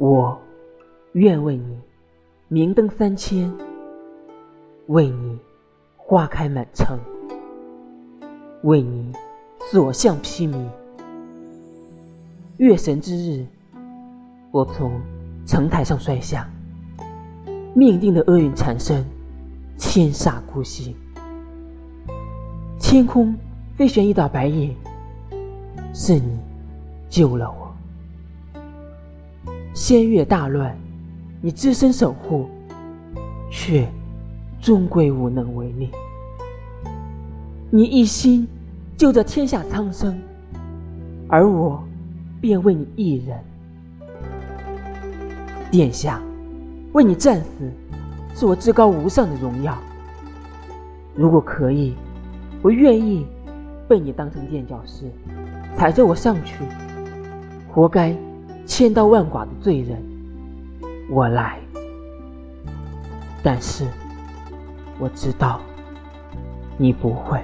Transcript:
我愿为你明灯三千，为你花开满城，为你所向披靡。月神之日，我从城台上摔下，命定的厄运缠身，千煞孤星。天空飞旋一道白影，是你救了我。仙月大乱，你只身守护，却终归无能为力。你一心救这天下苍生，而我便为你一人。殿下，为你战死，是我至高无上的荣耀。如果可以，我愿意被你当成垫脚石，踩着我上去，活该。千刀万剐的罪人，我来。但是我知道，你不会。